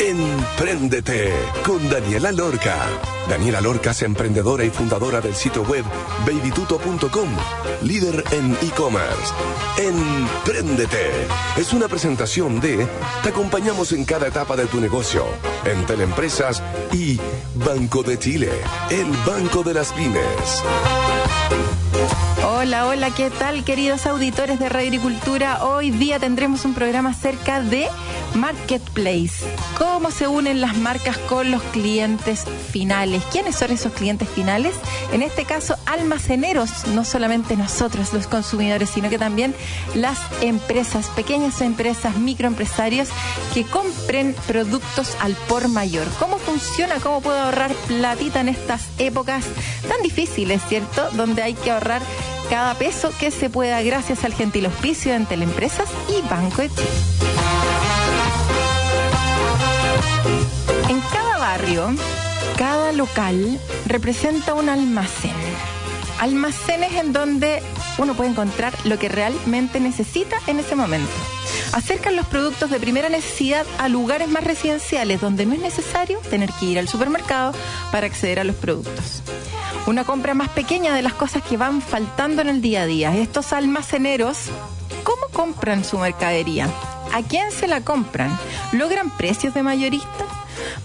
Empréndete con Daniela Lorca. Daniela Lorca es emprendedora y fundadora del sitio web babytuto.com, líder en e-commerce. Empréndete es una presentación de Te acompañamos en cada etapa de tu negocio, en Teleempresas y Banco de Chile, el Banco de las Pymes. Hola, hola, ¿qué tal queridos auditores de Radio Agricultura? Hoy día tendremos un programa acerca de Marketplace. ¿Cómo se unen las marcas con los clientes finales? ¿Quiénes son esos clientes finales? En este caso, almaceneros, no solamente nosotros los consumidores, sino que también las empresas, pequeñas empresas, microempresarios que compren productos al por mayor. ¿Cómo funciona? ¿Cómo puedo ahorrar platita en estas épocas tan difíciles, ¿cierto? Donde hay que ahorrar cada peso que se pueda gracias al gentil auspicio de Teleempresas y Banco de. En cada barrio, cada local representa un almacén. Almacenes en donde uno puede encontrar lo que realmente necesita en ese momento. Acercan los productos de primera necesidad a lugares más residenciales donde no es necesario tener que ir al supermercado para acceder a los productos una compra más pequeña de las cosas que van faltando en el día a día. Estos almaceneros, ¿cómo compran su mercadería? ¿A quién se la compran? ¿Logran precios de mayorista?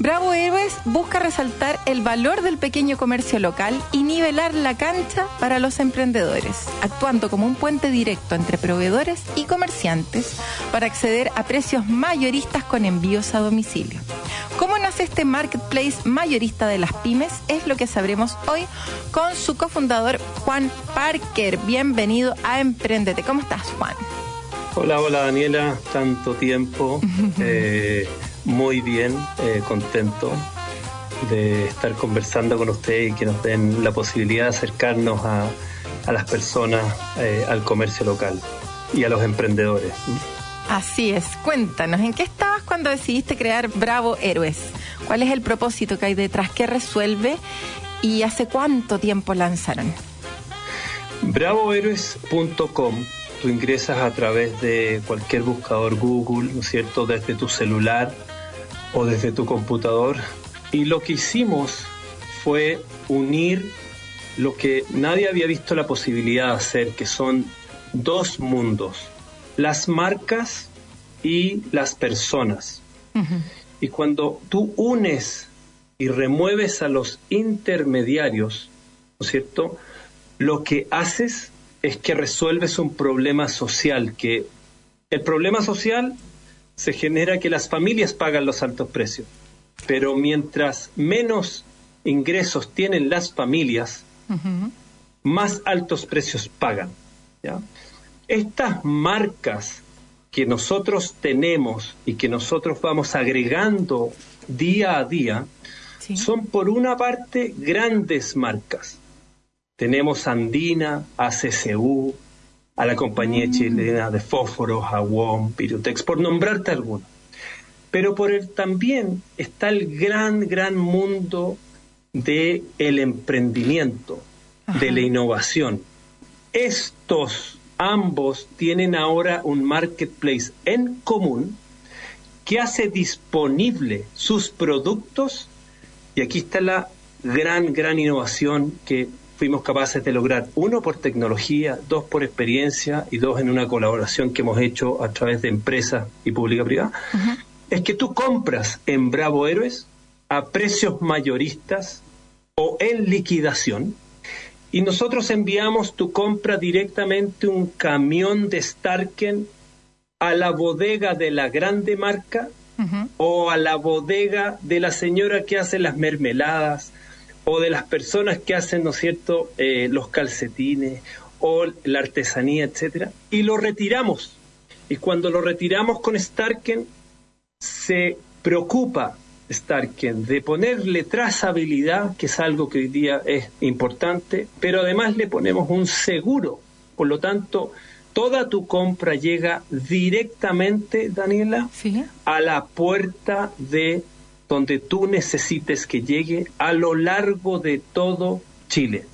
Bravo Héroes busca resaltar el valor del pequeño comercio local y nivelar la cancha para los emprendedores, actuando como un puente directo entre proveedores y comerciantes para acceder a precios mayoristas con envíos a domicilio. ¿Cómo nace este marketplace mayorista de las pymes? Es lo que sabremos hoy con su cofundador Juan Parker. Bienvenido a Emprendete. ¿Cómo estás, Juan? Hola, hola Daniela, tanto tiempo. Eh, muy bien, eh, contento de estar conversando con usted y que nos den la posibilidad de acercarnos a, las personas, eh, al comercio local y a los emprendedores. Así es, cuéntanos, ¿en qué estabas cuando decidiste crear Bravo Héroes? ¿Cuál es el propósito que hay detrás? ¿Qué resuelve? ¿Y hace cuánto tiempo lanzaron? BravoHéroes.com Tú ingresas a través de cualquier buscador Google, ¿no es cierto?, desde tu celular o desde tu computador. Y lo que hicimos fue unir lo que nadie había visto la posibilidad de hacer, que son dos mundos, las marcas y las personas. Y cuando tú unes y remueves a los intermediarios, ¿no es cierto? Lo que haces es que resuelves un problema social, que el problema social se genera que las familias pagan los altos precios. Pero mientras menos ingresos tienen las familias, más altos precios pagan. Estas marcas que nosotros tenemos y que nosotros vamos agregando día a día, son por una parte grandes marcas. Tenemos Andina, ACCU, a la compañía chilena de fósforos, Aguón, Pirutex, por nombrarte alguno. Pero por él también está el gran, gran mundo del el emprendimiento, de la innovación. Estos ambos tienen ahora un marketplace en común que hace disponible sus productos y aquí está la gran, gran innovación que fuimos capaces de lograr, uno por tecnología, dos por experiencia y dos en una colaboración que hemos hecho a través de empresas y pública privada, es que tú compras en Bravo Héroes a precios mayoristas o en liquidación y nosotros enviamos tu compra directamente un camión de Starken a la bodega de la grande marca o a la bodega de la señora que hace las mermeladas o de las personas que hacen, ¿no es cierto?, eh, los calcetines o la artesanía, etcétera, y lo retiramos. Y cuando lo retiramos con Starken, se preocupa Starken de ponerle trazabilidad, que es algo que hoy día es importante, pero además le ponemos un seguro. Por lo tanto, toda tu compra llega directamente, Daniela, a la puerta de donde tú necesites que llegue a lo largo de todo Chile.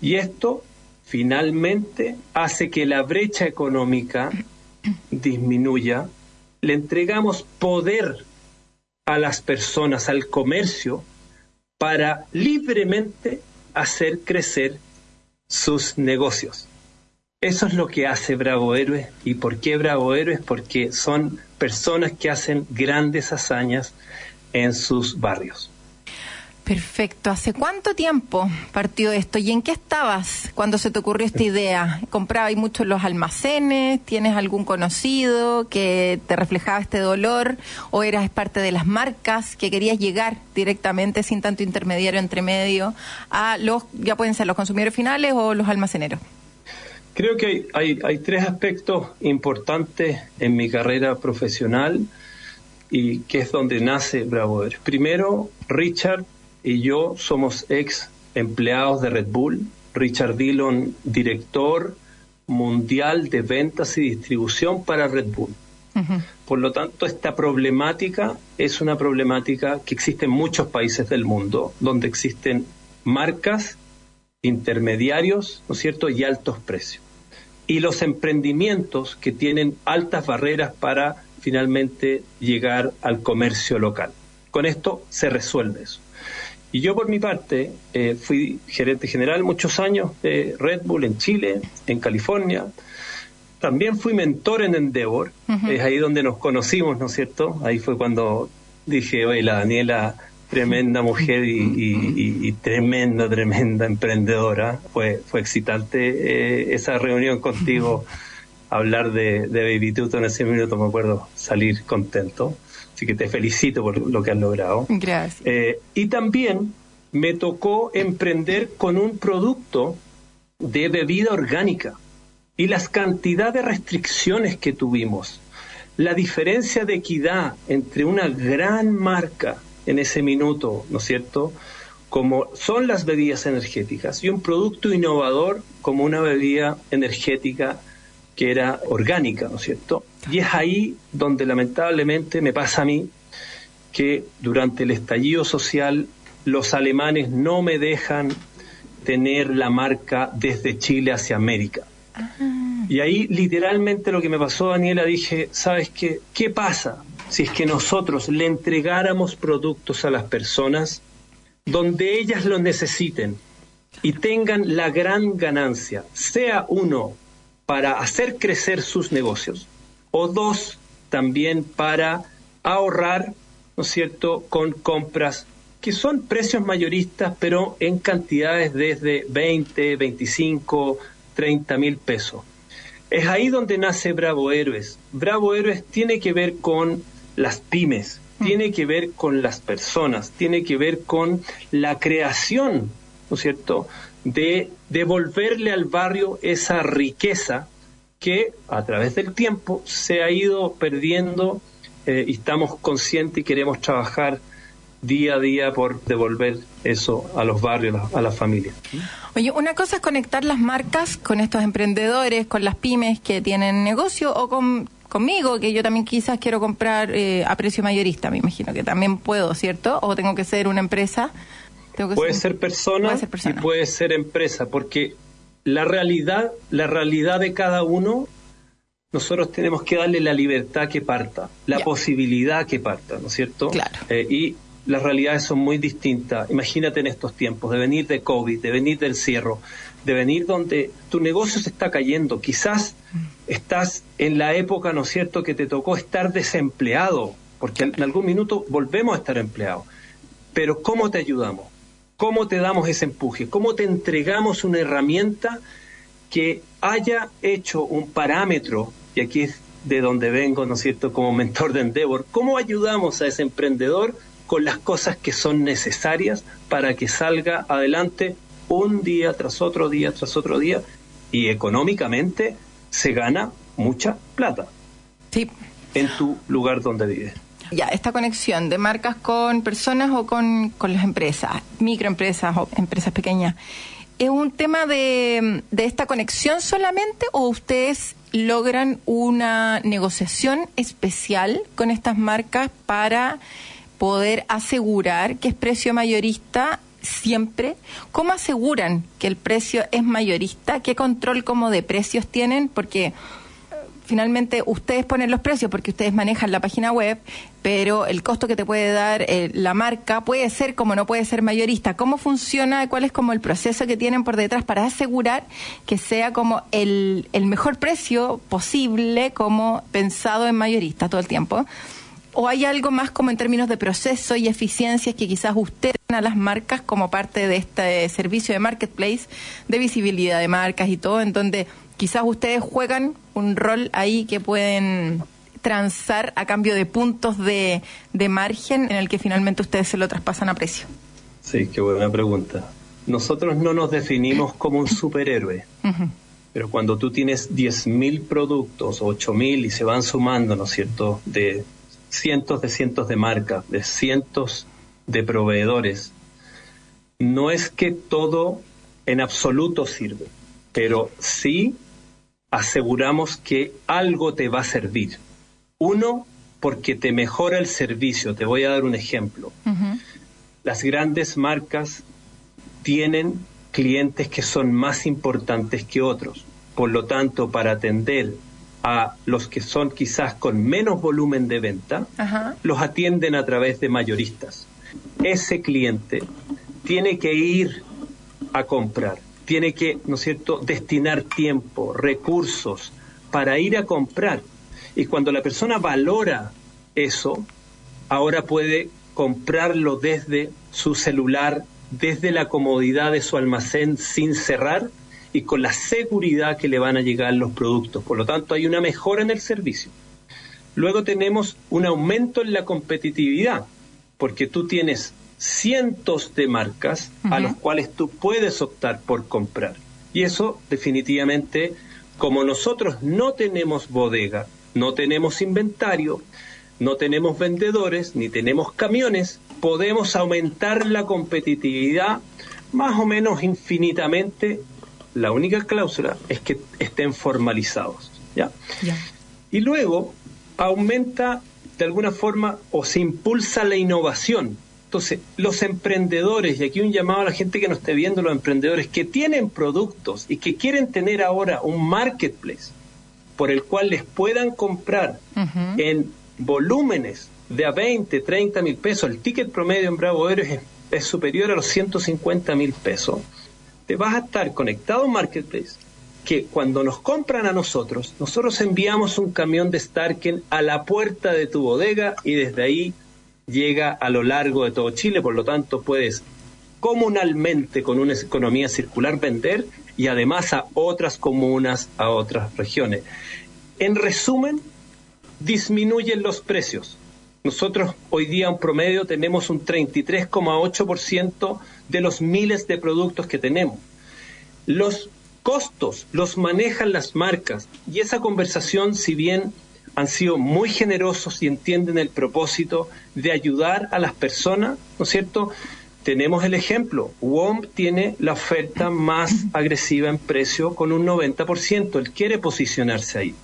Y esto finalmente hace que la brecha económica disminuya. Le entregamos poder a las personas, al comercio, para libremente hacer crecer sus negocios. Eso es lo que hace Bravo Héroes. ¿Y por qué Bravo Héroes? Porque son personas que hacen grandes hazañas en sus barrios. Perfecto. ¿Hace cuánto tiempo partió esto? ¿Y en qué estabas cuando se te ocurrió esta idea? ¿Comprabas mucho en los almacenes? ¿Tienes algún conocido que te reflejaba este dolor? ¿O eras parte de las marcas que querías llegar directamente sin tanto intermediario entre medio a los, ya pueden ser los consumidores finales o los almaceneros? Creo que hay, hay, tres aspectos importantes en mi carrera profesional y que es donde nace Bravo Primero, Richard y yo somos ex empleados de Red Bull. Richard Dillon, director mundial de ventas y distribución para Red Bull. Por lo tanto, esta problemática es una problemática que existe en muchos países del mundo, donde existen marcas, intermediarios, ¿no es cierto?, y altos precios y los emprendimientos que tienen altas barreras para finalmente llegar al comercio local. Con esto se resuelve eso. Y yo por mi parte eh, fui gerente general muchos años de Red Bull en Chile, en California. También fui mentor en Endeavor, es ahí donde nos conocimos, ¿no es cierto? Ahí fue cuando dije, oye, la Daniela tremenda mujer y, tremenda, tremenda emprendedora. Fue, fue excitante eh, esa reunión contigo, hablar de, de Baby Tuto en ese minuto, me acuerdo, salir contento. Así que te felicito por lo que has logrado. Gracias. Eh, y también me tocó emprender con un producto de bebida orgánica y las cantidades de restricciones que tuvimos, la diferencia de equidad entre una gran marca en ese minuto, ¿no es cierto? Como son las bebidas energéticas y un producto innovador como una bebida energética que era orgánica, ¿no es cierto? Y es ahí donde lamentablemente me pasa a mí que durante el estallido social los alemanes no me dejan tener la marca desde Chile hacia América. Y ahí literalmente lo que me pasó, Daniela, dije, ¿sabes qué? ¿Qué pasa si es que nosotros le entregáramos productos a las personas donde ellas lo necesiten y tengan la gran ganancia, sea uno para hacer crecer sus negocios o dos también para ahorrar, ¿no es cierto?, con compras que son precios mayoristas, pero en cantidades desde 20, 25, 30 mil pesos. Es ahí donde nace Bravo Héroes. Bravo Héroes tiene que ver con las pymes, mm. tiene que ver con las personas, tiene que ver con la creación, ¿no es cierto?, de devolverle al barrio esa riqueza que a través del tiempo se ha ido perdiendo eh, y estamos conscientes y queremos trabajar día a día por devolver eso a los barrios, a las familias. Oye, una cosa es conectar las marcas con estos emprendedores, con las pymes que tienen negocio o con conmigo, que yo también quizás quiero comprar eh, a precio mayorista, me imagino que también puedo, ¿cierto? O tengo que ser una empresa. Puede, ser, persona puede ser persona y puede ser empresa, porque la realidad, la realidad de cada uno, nosotros tenemos que darle la libertad que parta, la posibilidad que parta, ¿no es cierto? Claro. Eh, y las realidades son muy distintas. Imagínate en estos tiempos, de venir de COVID, de venir del cierre, de venir donde tu negocio se está cayendo. Quizás estás en la época, ¿no es cierto?, que te tocó estar desempleado, porque en algún minuto volvemos a estar empleados. Pero ¿cómo te ayudamos? ¿Cómo te damos ese empuje? ¿Cómo te entregamos una herramienta que haya hecho un parámetro, y aquí es de donde vengo, ¿no es cierto?, como mentor de Endeavor, ¿cómo ayudamos a ese emprendedor con las cosas que son necesarias para que salga adelante un día tras otro día tras otro día y económicamente se gana mucha plata. Sí. En tu lugar donde vives. Ya, esta conexión de marcas con personas o con, las empresas, microempresas o empresas pequeñas. ¿Es un tema de, de esta conexión solamente o ustedes logran una negociación especial con estas marcas para poder asegurar que es precio mayorista siempre? ¿Cómo aseguran que el precio es mayorista? ¿Qué control como de precios tienen? Porque finalmente ustedes ponen los precios porque ustedes manejan la página web, pero el costo que te puede dar eh, la marca puede ser como no puede ser mayorista. ¿Cómo funciona? ¿Cuál es como el proceso que tienen por detrás para asegurar que sea como el, el mejor precio posible como pensado en mayorista todo el tiempo? ¿O hay algo más como en términos de proceso y eficiencias que quizás ustedes a las marcas como parte de este servicio de marketplace, de visibilidad de marcas y todo, en donde quizás ustedes juegan un rol ahí que pueden transar a cambio de puntos de, margen en el que finalmente ustedes se lo traspasan a precio? Sí, qué buena pregunta. Nosotros no nos definimos como un superhéroe, pero cuando tú tienes 10.000 productos, 8.000 y se van sumando, ¿no es cierto?, de cientos de cientos de marcas, de cientos de proveedores, no es que todo en absoluto sirve, pero sí aseguramos que algo te va a servir. Uno, porque te mejora el servicio. Te voy a dar un ejemplo. Las grandes marcas tienen clientes que son más importantes que otros. Por lo tanto, para atender a los que son quizás con menos volumen de venta, los atienden a través de mayoristas. Ese cliente tiene que ir a comprar tiene que, ¿no es cierto?, destinar tiempo, recursos para ir a comprar. Y cuando la persona valora eso, ahora puede comprarlo desde su celular, desde la comodidad de su almacén sin cerrar y con la seguridad que le van a llegar los productos. Por lo tanto, hay una mejora en el servicio. Luego tenemos un aumento en la competitividad, porque tú tienes cientos de marcas a los cuales tú puedes optar por comprar. Y eso definitivamente, como nosotros no tenemos bodega, no tenemos inventario, no tenemos vendedores, ni tenemos camiones, podemos aumentar la competitividad más o menos infinitamente. La única cláusula es que estén formalizados. ¿ya? Y luego aumenta de alguna forma o se impulsa la innovación entonces, los emprendedores, y aquí un llamado a la gente que nos esté viendo, los emprendedores que tienen productos y que quieren tener ahora un marketplace por el cual les puedan comprar en volúmenes de a 20, 30 mil pesos, el ticket promedio en Bravo Aero es, superior a los 150 mil pesos, te vas a estar conectado a un marketplace que cuando nos compran a nosotros, nosotros enviamos un camión de Starken a la puerta de tu bodega y desde ahí llega a lo largo de todo Chile, por lo tanto puedes comunalmente con una economía circular vender y además a otras comunas, a otras regiones. En resumen, disminuyen los precios. Nosotros hoy día en promedio tenemos un 33,8% de los miles de productos que tenemos. Los costos los manejan las marcas y esa conversación, si bien han sido muy generosos y entienden el propósito de ayudar a las personas, ¿no es cierto? Tenemos el ejemplo, WOM tiene la oferta más agresiva en precio con un 90%, él quiere posicionarse ahí.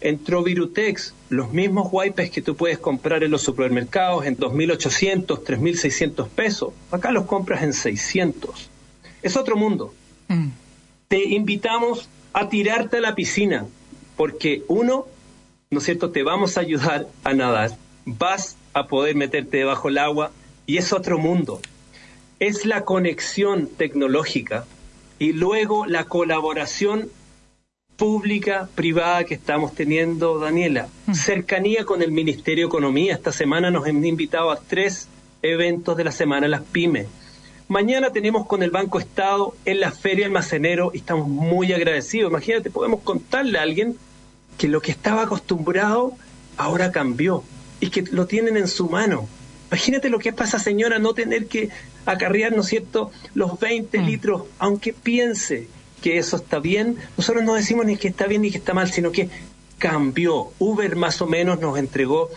Entró Virutex, los mismos wipes que tú puedes comprar en los supermercados en 2.800, 3.600 pesos, acá los compras en 600. Es otro mundo. Mm. Te invitamos a tirarte a la piscina, porque uno, ¿no es cierto? Te vamos a ayudar a nadar. Vas a poder meterte debajo del agua y es otro mundo. Es la conexión tecnológica y luego la colaboración pública, privada que estamos teniendo, Daniela. Mm. Cercanía con el Ministerio de Economía. Esta semana nos han invitado a tres eventos de la semana las pymes. Mañana tenemos con el Banco Estado en la Feria Almacenero y estamos muy agradecidos. Imagínate, podemos contarle a alguien que lo que estaba acostumbrado ahora cambió y que lo tienen en su mano. Imagínate lo que pasa, señora, no tener que acarrear, ¿no es cierto?, los 20 mm. litros, aunque piense que eso está bien, nosotros no decimos ni que está bien ni que está mal, sino que cambió. Uber más o menos nos entregó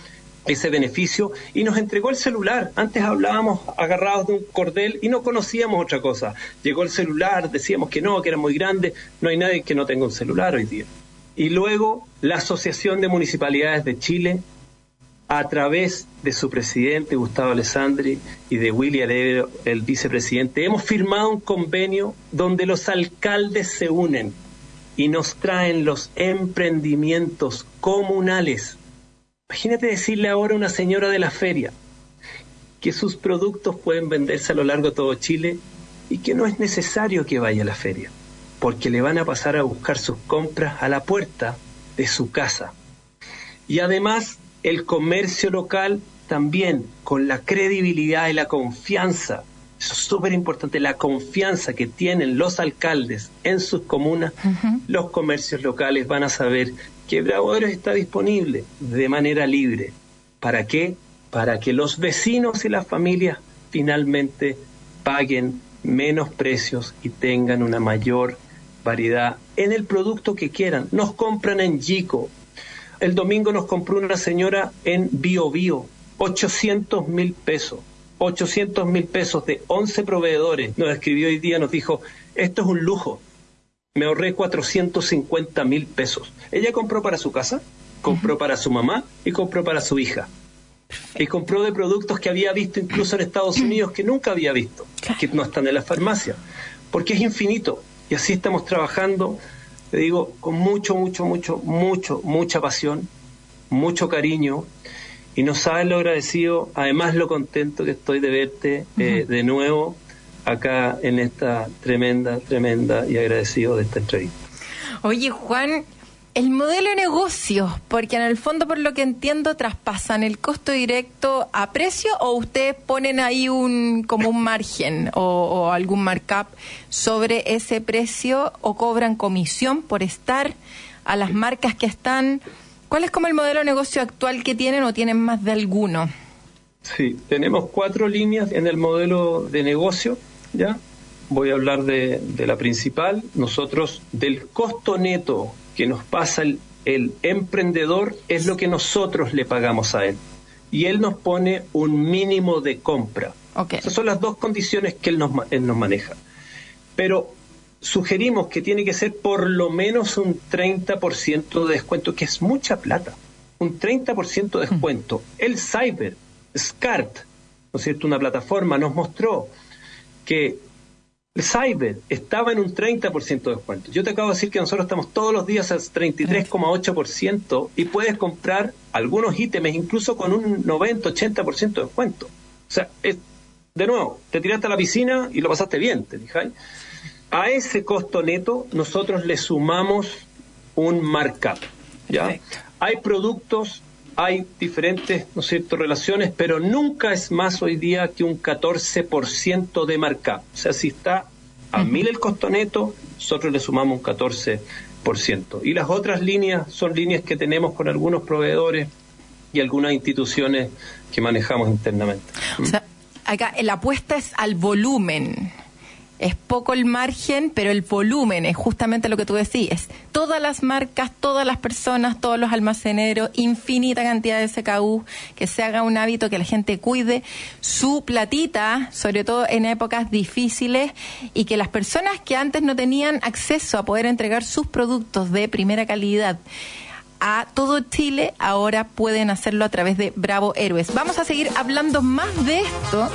ese beneficio y nos entregó el celular. Antes hablábamos agarrados de un cordel y no conocíamos otra cosa. Llegó el celular, decíamos que no, que era muy grande. No hay nadie que no tenga un celular hoy día. Y luego la Asociación de Municipalidades de Chile, a través de su presidente Gustavo Alessandri y de William Alegre, el vicepresidente, hemos firmado un convenio donde los alcaldes se unen y nos traen los emprendimientos comunales. Imagínate decirle ahora a una señora de la feria que sus productos pueden venderse a lo largo de todo Chile y que no es necesario que vaya a la feria, porque le van a pasar a buscar sus compras a la puerta de su casa. Y además el comercio local también, con la credibilidad y la confianza, eso es súper importante, la confianza que tienen los alcaldes en sus comunas, los comercios locales van a saber que Bravo está disponible de manera libre. ¿Para qué? Para que los vecinos y las familias finalmente paguen menos precios y tengan una mayor variedad en el producto que quieran. Nos compran en Gico. El domingo nos compró una señora en Bio Bio, 800 mil pesos. 800 mil pesos de 11 proveedores. Nos escribió hoy día, nos dijo, esto es un lujo me ahorré 450 mil pesos. Ella compró para su casa, compró para su mamá y compró para su hija. Y compró de productos que había visto incluso en Estados Unidos que nunca había visto, que no están en la farmacia, porque es infinito. Y así estamos trabajando, te digo, con mucho, mucho, mucho, mucho, mucha pasión, mucho cariño. Y no sabes lo agradecido, además lo contento que estoy de verte eh, de nuevo acá en esta tremenda, tremenda y agradecido de esta entrevista. Oye, Juan, el modelo de negocio, porque en el fondo, por lo que entiendo, traspasan el costo directo a precio o ustedes ponen ahí un como un margen o, algún markup sobre ese precio o cobran comisión por estar a las marcas que están. ¿Cuál es como el modelo de negocio actual que tienen o tienen más de alguno? Sí, tenemos cuatro líneas en el modelo de negocio. ¿ya? Voy a hablar de, la principal. Nosotros, del costo neto que nos pasa el, emprendedor, es lo que nosotros le pagamos a él. Y él nos pone un mínimo de compra. Esas son las dos condiciones que él nos, él nos maneja. Pero sugerimos que tiene que ser por lo menos un 30% de descuento, que es mucha plata. Un 30% de descuento. El Cyber, SCART, ¿no es cierto? Una plataforma nos mostró que el Cyber estaba en un 30% de descuento. Yo te acabo de decir que nosotros estamos todos los días al 33,8% y puedes comprar algunos ítems incluso con un 90-80% de descuento. O sea, de nuevo, te tiraste a la piscina y lo pasaste bien, te dije. A ese costo neto nosotros le sumamos un markup. ¿ya? Hay productos hay diferentes, ¿no cierto?, relaciones, pero nunca es más hoy día que un 14% de marca. O sea, si está a mil el costo neto, nosotros le sumamos un 14%. Y las otras líneas son líneas que tenemos con algunos proveedores y algunas instituciones que manejamos internamente. O sea, acá la apuesta es al volumen es poco el margen, pero el volumen es justamente lo que tú decís. Todas las marcas, todas las personas, todos los almaceneros, infinita cantidad de SKU, que se haga un hábito que la gente cuide su platita, sobre todo en épocas difíciles, y que las personas que antes no tenían acceso a poder entregar sus productos de primera calidad, a todo Chile, ahora pueden hacerlo a través de Bravo Héroes. Vamos a seguir hablando más de esto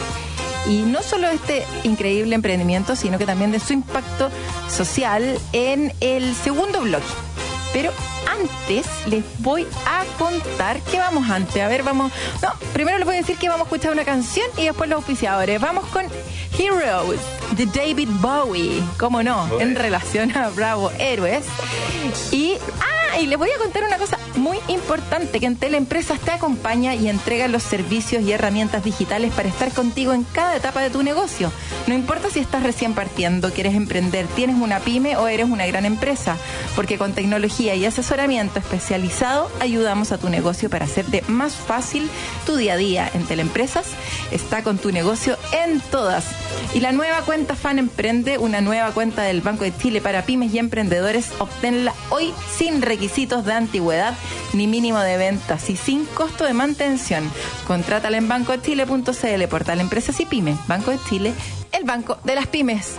y no solo este increíble emprendimiento, sino que también de su impacto social en el segundo bloque. Pero antes les voy a contar qué vamos antes. A ver, vamos. No, primero les voy a decir que vamos a escuchar una canción y después los auspiciadores. Vamos con Heroes de David Bowie. ¿Cómo no? En relación a Bravo Héroes. Y. Ah, y les voy a contar una cosa muy importante: que en Teleempresas te acompaña y entrega los servicios y herramientas digitales para estar contigo en cada etapa de tu negocio. No importa si estás recién partiendo, quieres emprender, tienes una pyme o eres una gran empresa, porque con tecnología y asesoramiento especializado ayudamos a tu negocio para hacerte más fácil tu día a día. En Teleempresas está con tu negocio en todas. Y la nueva cuenta Fan Emprende, una nueva cuenta del Banco de Chile para pymes y emprendedores, obténla hoy sin requisitos de antigüedad ni mínimo de ventas y sin costo de mantención. Contrátala en bancochile.cl, portal Empresas y Pymes. Banco de Chile, el banco de las pymes.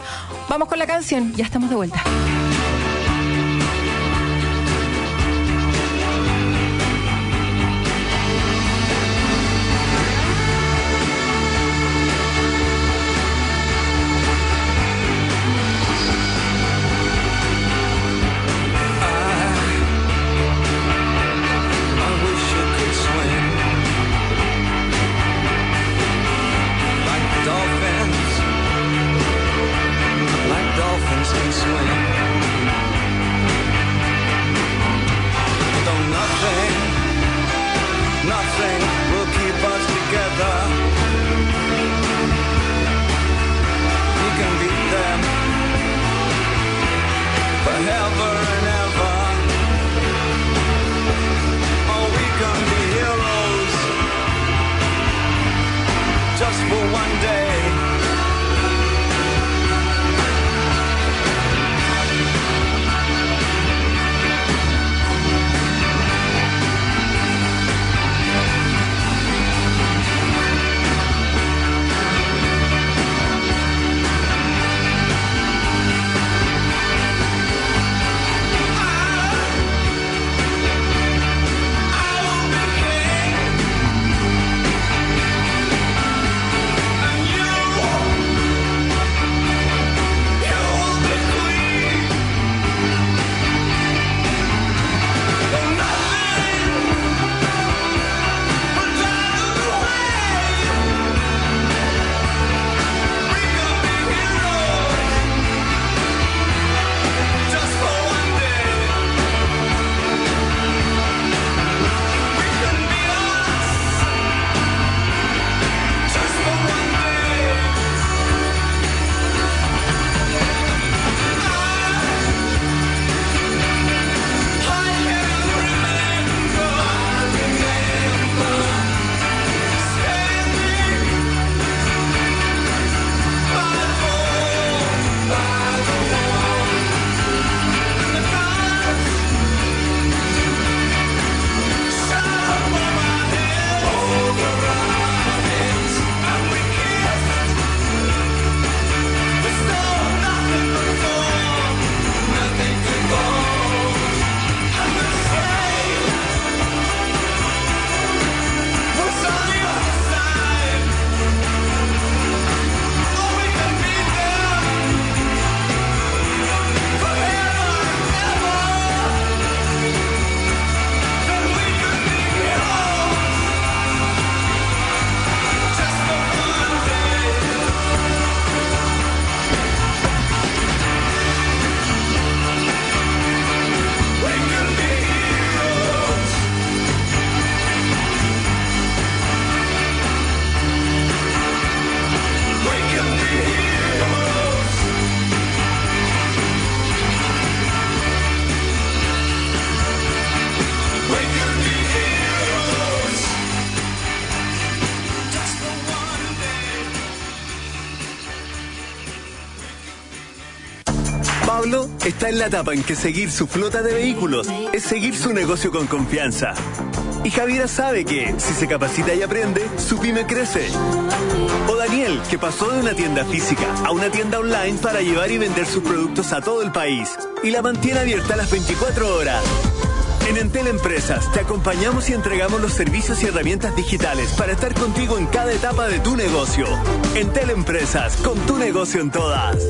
Vamos con la canción, ya estamos de vuelta. Está en la etapa en que seguir su flota de vehículos es seguir su negocio con confianza. Y Javiera sabe que, si se capacita y aprende, su pyme crece. O Daniel, que pasó de una tienda física a una tienda online para llevar y vender sus productos a todo el país y la mantiene abierta las 24 horas. En Entel Empresas te acompañamos y entregamos los servicios y herramientas digitales para estar contigo en cada etapa de tu negocio. Entel Empresas, con tu negocio en todas.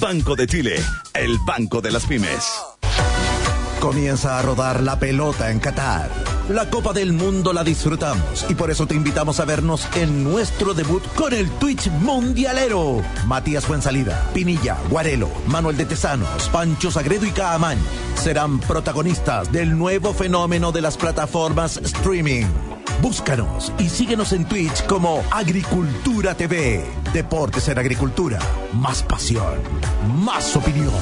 Banco de Chile, el Banco de las Pymes. Comienza a rodar la pelota en Qatar. La Copa del Mundo la disfrutamos y por eso te invitamos a vernos en nuestro debut con el Twitch Mundialero. Matías Fuensalida, Pinilla, Guarelo, Manuel de Tesanos, Pancho Sagredo y Caamañ serán protagonistas del nuevo fenómeno de las plataformas streaming. Búscanos y síguenos en Twitch como Agricultura TV. Deportes en Agricultura. Más pasión, más opinión.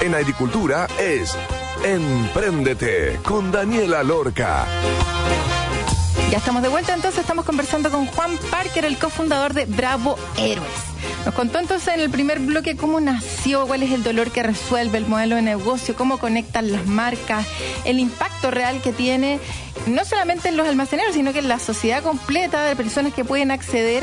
En agricultura es Empréndete con Daniela Lorca. Ya estamos de vuelta, entonces estamos conversando con Juan Parker, el cofundador de Bravo Héroes. Nos contó entonces en el primer bloque cómo nació, cuál es el dolor que resuelve, el modelo de negocio, cómo conectan las marcas, el impacto real que tiene no solamente en los almaceneros, sino que en la sociedad completa de personas que pueden acceder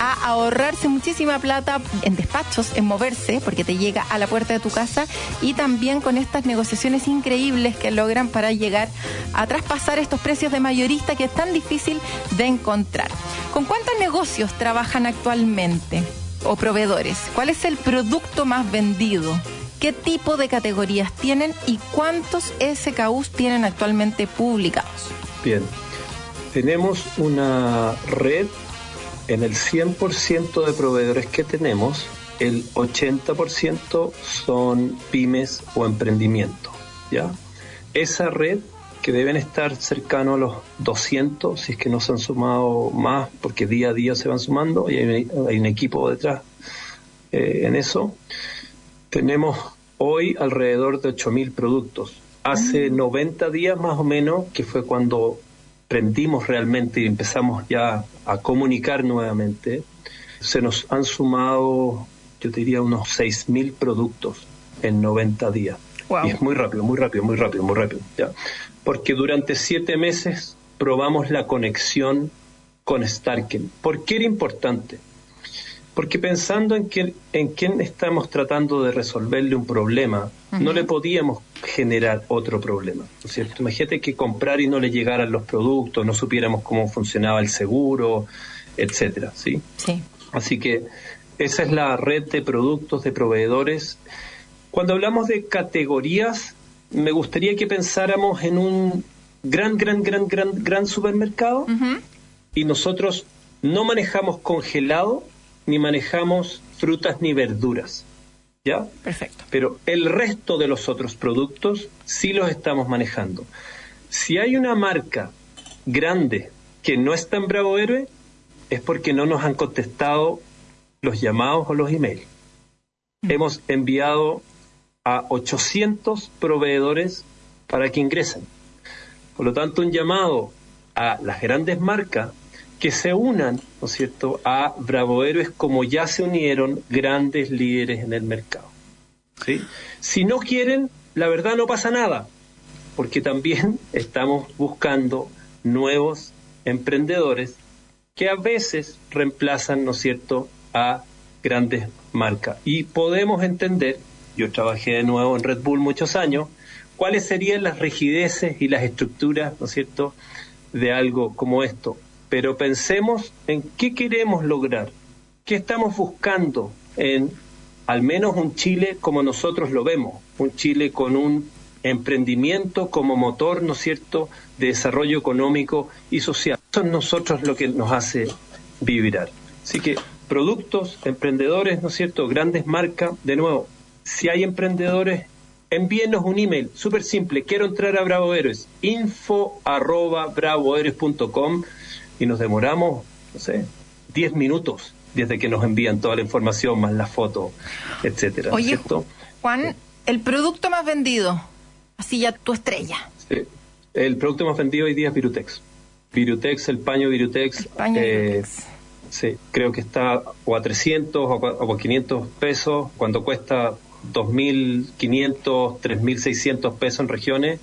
a ahorrarse muchísima plata en despachos, en moverse, porque te llega a la puerta de tu casa, y también con estas negociaciones increíbles que logran para llegar a traspasar estos precios de mayorista que es tan difícil de encontrar. ¿Con cuántos negocios trabajan actualmente o proveedores? ¿Cuál es el producto más vendido? ¿Qué tipo de categorías tienen y cuántos SKUs tienen actualmente publicados? Bien, tenemos una red en el 100% de proveedores que tenemos, el 80% son pymes o emprendimiento, ¿ya? Esa red que deben estar cercano a los 200, si es que no se han sumado más, porque día a día se van sumando y hay, hay un equipo detrás eh, en eso. Tenemos hoy alrededor de 8.000 productos. Hace 90 días más o menos, que fue cuando prendimos realmente y empezamos ya a comunicar nuevamente, se nos han sumado, yo diría, unos 6.000 productos en 90 días. Wow. Y es muy rápido, muy rápido, muy rápido, muy rápido. ¿ya? Porque durante siete meses probamos la conexión con Starken. ¿Por qué era importante? Porque pensando en, quién, en quién estamos tratando de resolverle un problema, no le podíamos generar otro problema, ¿no es cierto? Imagínate que comprar y no le llegaran los productos, no supiéramos cómo funcionaba el seguro, etcétera, ¿sí? Sí. Así que esa es la red de productos de proveedores. Cuando hablamos de categorías, me gustaría que pensáramos en un gran, gran, gran, gran, gran supermercado y nosotros no manejamos congelado ni manejamos frutas ni verduras. ¿Ya? Perfecto. Pero el resto de los otros productos sí los estamos manejando. Si hay una marca grande que no está en Bravo Héroe, es porque no nos han contestado los llamados o los emails. Hemos enviado a 800 proveedores para que ingresen. Por lo tanto, un llamado a las grandes marcas que se unan, ¿no es cierto?, a Bravo Héroes como ya se unieron grandes líderes en el mercado. ¿sí? Si no quieren, la verdad no pasa nada, porque también estamos buscando nuevos emprendedores que a veces reemplazan, ¿no es cierto?, a grandes marcas. Y podemos entender, yo trabajé de nuevo en Red Bull muchos años, cuáles serían las rigideces y las estructuras, ¿no es cierto?, de algo como esto. Pero pensemos en qué queremos lograr, qué estamos buscando en al menos un Chile como nosotros lo vemos, un Chile con un emprendimiento como motor, ¿no es cierto?, de desarrollo económico y social. Eso es nosotros lo que nos hace vibrar. Así que productos, emprendedores, ¿no es cierto?, grandes marcas, de nuevo, si hay emprendedores, envíenos un email, súper simple, quiero entrar a Bravo Héroes, info arroba bravohéroes.com y nos demoramos, no sé, 10 minutos desde que nos envían toda la información, más la foto, etcétera, ¿no es Oye, ¿cierto? Juan, el producto más vendido, así ya tu estrella. Sí. El producto más vendido hoy día es Virutex. Virutex, el paño Virutex. El paño eh, Virutex. Sí, creo que está o a 300 o a, o a 500 pesos, cuando cuesta 2.500, 3.600 pesos en regiones.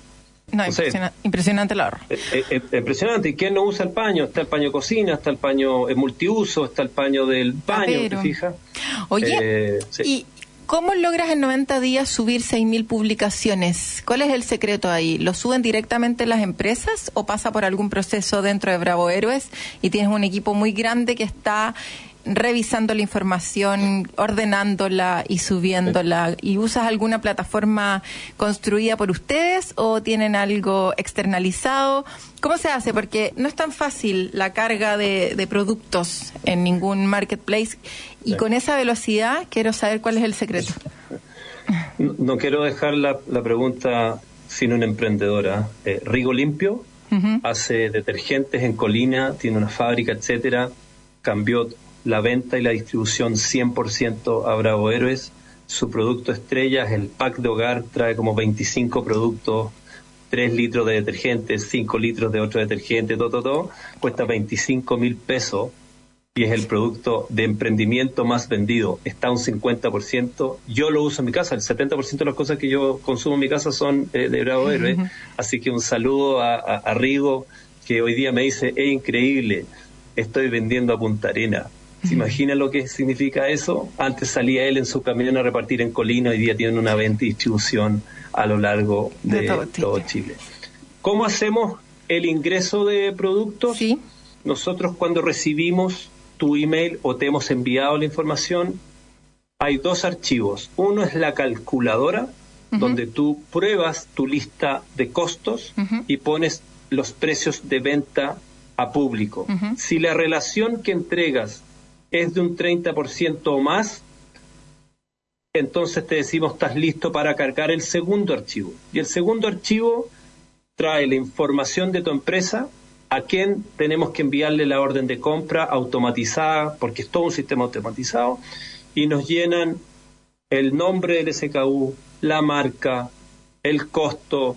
No, impresiona- impresionante el ahorro. Eh, eh, eh, impresionante. ¿Y quién no usa el paño? Está el paño cocina, está el paño multiuso, está el paño del baño, Papero. ¿te fijas? Oye, Eh, sí. ¿y cómo logras en 90 días subir 6.000 publicaciones? ¿Cuál es el secreto ahí? ¿Lo suben directamente las empresas o pasa por algún proceso dentro de Bravo Héroes y tienes un equipo muy grande que está revisando la información, ordenándola y subiéndola? ¿Y usas alguna plataforma construida por ustedes o tienen algo externalizado? ¿Cómo se hace? Porque no es tan fácil la carga de, de productos en ningún marketplace y con esa velocidad quiero saber cuál es el secreto. No, no quiero dejar la, la pregunta sin una emprendedora. Eh, Rigo Limpio hace detergentes en Colina, tiene una fábrica, etcétera. Cambió la venta y la distribución 100% a Bravo Héroes. Su producto estrella es el pack de hogar, trae como 25 productos, 3 litros de detergente, 5 litros de otro detergente, todo, todo, todo. Cuesta 25 mil pesos y es el producto de emprendimiento más vendido. Está un 50%. Yo lo uso en mi casa. El 70% de las cosas que yo consumo en mi casa son eh, de Bravo Héroe. Así que un saludo a, a- a Rigo, que hoy día me dice, es increíble, estoy vendiendo a Punta Arena. ¿Se imagina lo que significa eso? Antes salía él en su camión a repartir en Colina, hoy día tienen una venta y distribución a lo largo de, De todo todo, Chile. ¿Cómo hacemos el ingreso de productos? Sí. Nosotros cuando recibimos tu email o te hemos enviado la información, hay dos archivos. Uno es la calculadora, donde tú pruebas tu lista de costos y pones los precios de venta a público. Si la relación que entregas es de un 30% o más, entonces te decimos estás listo para cargar el segundo archivo. Y el segundo archivo trae la información de tu empresa, a quién tenemos que enviarle la orden de compra automatizada, porque es todo un sistema automatizado, y nos llenan el nombre del SKU, la marca, el costo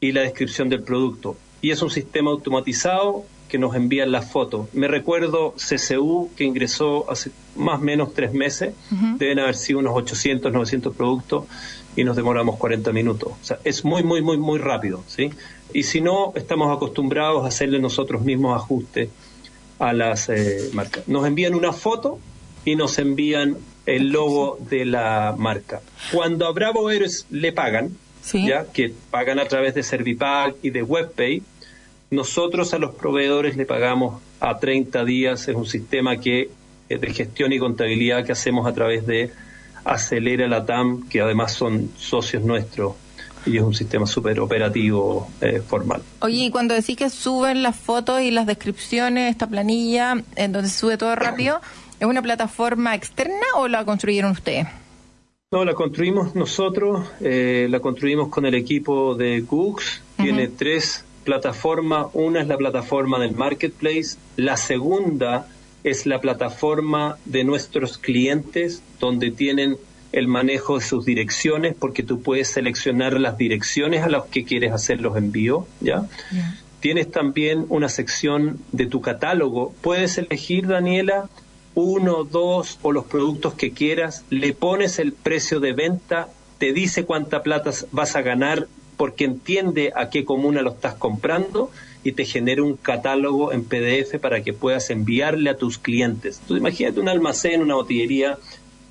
y la descripción del producto. Y es un sistema automatizado que nos envían las fotos. Me recuerdo CCU que ingresó hace más o menos tres meses, deben haber sido unos 800, 900 productos y nos demoramos 40 minutos. O sea, es muy, muy, muy, muy rápido, ¿sí? Y si no, estamos acostumbrados a hacerle nosotros mismos ajustes a las eh, marcas. Nos envían una foto y nos envían el logo de la marca. Cuando a Bravo Héroes le pagan, Sí. ya que pagan a través de Servipack y de WebPay, nosotros a los proveedores le pagamos a 30 días. Es un sistema que eh, de gestión y contabilidad que hacemos a través de Acelera Latam, que además son socios nuestros y es un sistema súper operativo eh, formal. Oye, y cuando decís que suben las fotos y las descripciones, esta planilla, en donde se sube todo rápido, ¿es una plataforma externa o la construyeron ustedes? No, la construimos nosotros, eh, la construimos con el equipo de Gooks. Tiene tres plataformas. Una es la plataforma del marketplace. La segunda es la plataforma de nuestros clientes, donde tienen el manejo de sus direcciones, porque tú puedes seleccionar las direcciones a las que quieres hacer los envíos, ¿ya? Tienes también una sección de tu catálogo. Puedes elegir, Daniela, uno, dos o los productos que quieras, le pones el precio de venta, te dice cuánta plata vas a ganar porque entiende a qué comuna lo estás comprando y te genera un catálogo en PDF para que puedas enviarle a tus clientes. Entonces, imagínate un almacén, una botillería,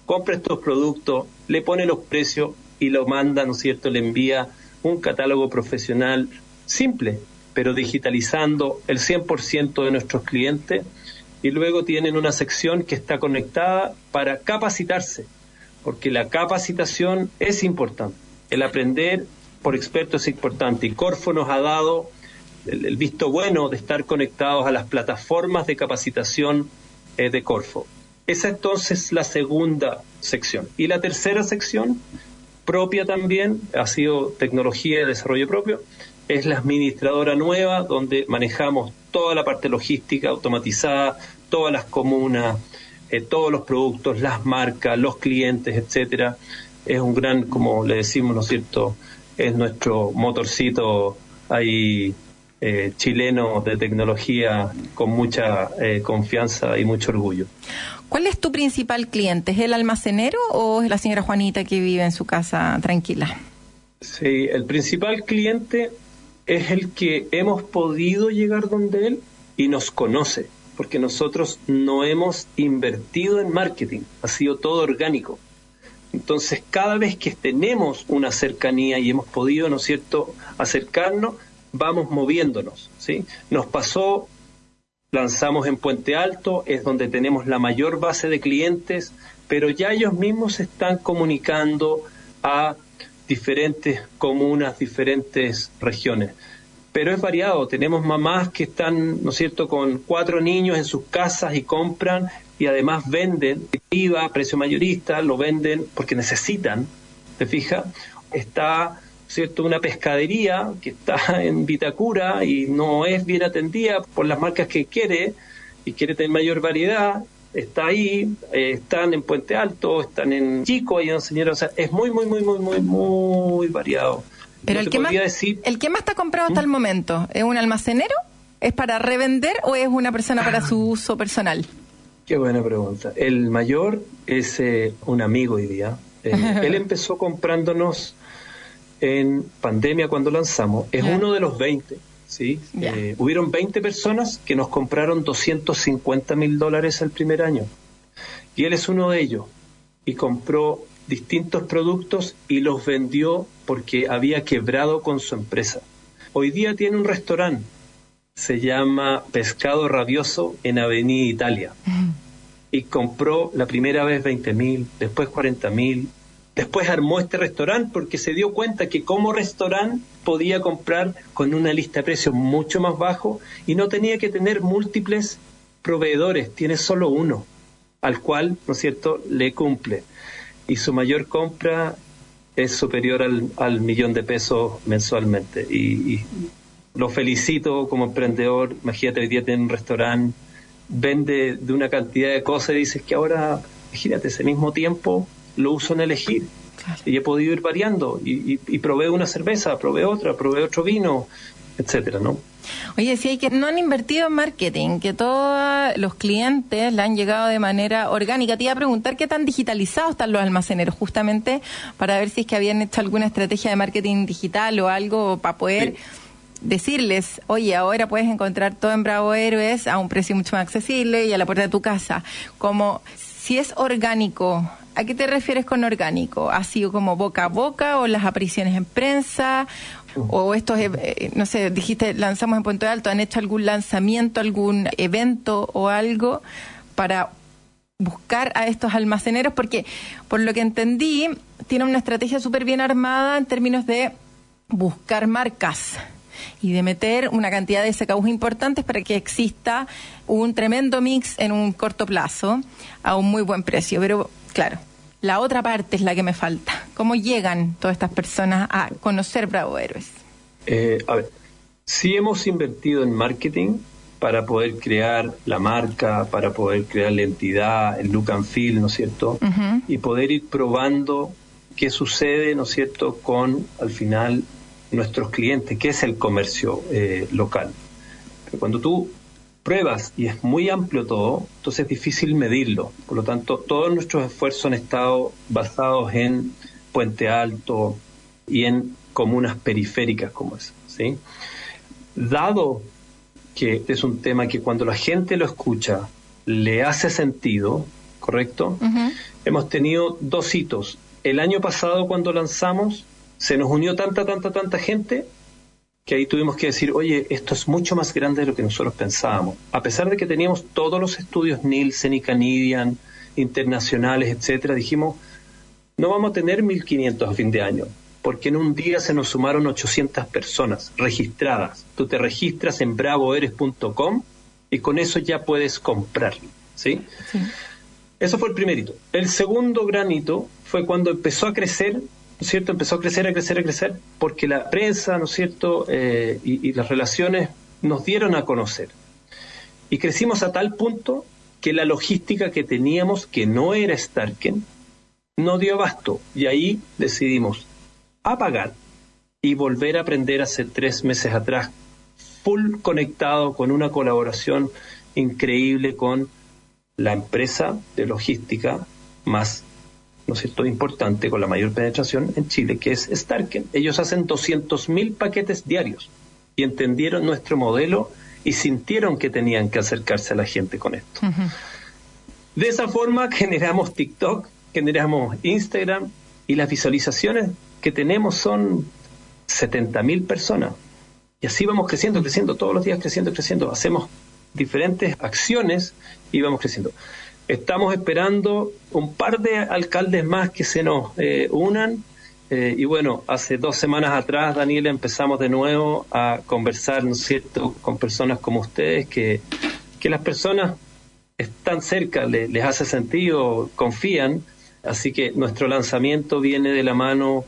compra estos productos, le pone los precios y lo manda, ¿no es cierto? Le envía un catálogo profesional simple, pero digitalizando el 100% de nuestros clientes y luego tienen una sección que está conectada para capacitarse, porque la capacitación es importante. El aprender por expertos es importante y Corfo nos ha dado el, visto bueno de estar conectados a las plataformas de capacitación eh, de Corfo. Esa entonces es la segunda sección. Y la tercera sección, propia también, ha sido tecnología de desarrollo propio, es la administradora nueva, donde manejamos toda la parte logística automatizada, todas las comunas, eh, todos los productos, las marcas, los clientes, etcétera. Es un gran, como le decimos, ¿no es cierto? Es nuestro motorcito ahí eh, chileno de tecnología con mucha eh, confianza y mucho orgullo. ¿Cuál es tu principal cliente? ¿Es el almacenero o es la señora Juanita que vive en su casa tranquila? Sí, el principal cliente es el que hemos podido llegar donde él y nos conoce, porque nosotros no hemos invertido en marketing, ha sido todo orgánico. Entonces, cada vez que tenemos una cercanía y hemos podido, ¿no es cierto?, acercarnos, vamos moviéndonos, ¿sí? Nos pasó, lanzamos en Puente Alto, es donde tenemos la mayor base de clientes, pero ya ellos mismos se están comunicando a diferentes comunas, diferentes regiones. Pero es variado, tenemos mamás que están, ¿no es cierto?, con cuatro niños en sus casas y compran y además venden, IVA, precio mayorista, lo venden porque necesitan, ¿te fijas? Está ¿cierto? Una pescadería que está en Vitacura y no es bien atendida por las marcas que quiere y quiere tener mayor variedad, está ahí, eh, están en Puente Alto, están en Chico, hay un señor, o sea, es muy, muy, muy, muy, muy, muy variado. Pero No el que, más, decir, el que más está comprado hasta el momento, ¿es un almacenero? ¿Es para revender o es una persona para su uso personal? Qué buena pregunta. El mayor es eh, un amigo hoy día. Eh, él empezó comprándonos en pandemia cuando lanzamos. Es uno de los 20. ¿sí? Eh, hubieron 20 personas que nos compraron 250 mil dólares el primer año. Y él es uno de ellos. Y compró distintos productos y los vendió porque había quebrado con su empresa. Hoy día tiene un restaurante. Se llama Pescado Rabioso en Avenida Italia y compró la primera vez 20 mil, después 40 mil, después armó este restaurante porque se dio cuenta que como restaurante podía comprar con una lista de precios mucho más bajo y no tenía que tener múltiples proveedores, tiene solo uno, al cual, ¿no es cierto?, le cumple. Y su mayor compra es superior al, al millón de pesos mensualmente. Y, y lo felicito como emprendedor, imagínate, hoy día tiene un restaurante vende de una cantidad de cosas y dices que ahora, imagínate, ese mismo tiempo lo uso en elegir. Claro. Y he podido ir variando y, y, y probé una cerveza, probé otra, probé otro vino, etcétera, ¿no? Oye, si hay que no han invertido en marketing, que todos los clientes le han llegado de manera orgánica. Te iba a preguntar qué tan digitalizados están los almaceneros, justamente para ver si es que habían hecho alguna estrategia de marketing digital o algo para poder Sí. Decirles, oye, ahora puedes encontrar todo en Bravo Héroes a un precio mucho más accesible y a la puerta de tu casa. Como si es orgánico, ¿a qué te refieres con orgánico? ¿Ha sido como boca a boca o las apariciones en prensa? O estos, eh, eh, no sé, dijiste, lanzamos en Puente Alto, ¿han hecho algún lanzamiento, algún evento o algo para buscar a estos almaceneros? Porque, por lo que entendí, tiene una estrategia súper bien armada en términos de buscar marcas y de meter una cantidad de SKUs importantes para que exista un tremendo mix en un corto plazo a un muy buen precio. Pero claro, la otra parte es la que me falta. ¿Cómo llegan todas estas personas a conocer Bravo Héroes? Eh, a ver, sí hemos invertido en marketing para poder crear la marca, para poder crear la entidad, el look and feel, ¿no es cierto? Y poder ir probando qué sucede, ¿no es cierto?, con al final nuestros clientes, que es el comercio eh, local. Pero cuando tú pruebas y es muy amplio todo, entonces es difícil medirlo. Por lo tanto, todos nuestros esfuerzos han estado basados en Puente Alto y en comunas periféricas como esa. ¿sí? Dado que es un tema que cuando la gente lo escucha le hace sentido, ¿correcto? Hemos tenido dos hitos. El año pasado cuando lanzamos se nos unió tanta, tanta, tanta gente que ahí tuvimos que decir, oye, esto es mucho más grande de lo que nosotros pensábamos. A pesar de que teníamos todos los estudios Nielsen y Canadian, internacionales, etcétera, dijimos, no vamos a tener 1.500 a fin de año, porque en un día se nos sumaron 800 personas registradas. Tú te registras en bravoeres.com y con eso ya puedes comprar, ¿sí? Sí. Eso fue el primer hito. El segundo gran hito fue cuando empezó a crecer, ¿no es cierto? Empezó a crecer, a crecer, a crecer, porque la prensa, ¿no es cierto? Eh, y, las relaciones nos dieron a conocer. Y crecimos a tal punto que la logística que teníamos, que no era Starken, no dio abasto. Y ahí decidimos apagar y volver a aprender hace tres meses atrás, full conectado con una colaboración increíble con la empresa de logística más, ¿no es cierto?, importante, con la mayor penetración en Chile, que es Starken. Ellos hacen 200.000 paquetes diarios y entendieron nuestro modelo y sintieron que tenían que acercarse a la gente con esto. De esa forma generamos TikTok, generamos Instagram y las visualizaciones que tenemos son 70.000 personas. Y así vamos creciendo, creciendo, todos los días creciendo, creciendo. Hacemos diferentes acciones y vamos creciendo. Estamos esperando un par de alcaldes más que se nos eh, unan. eh, y bueno, hace dos semanas atrás, Daniela, empezamos de nuevo a conversar, ¿no es cierto?, con personas como ustedes, que, que las personas están cerca, le- les hace sentido, confían, Así que nuestro lanzamiento viene de la mano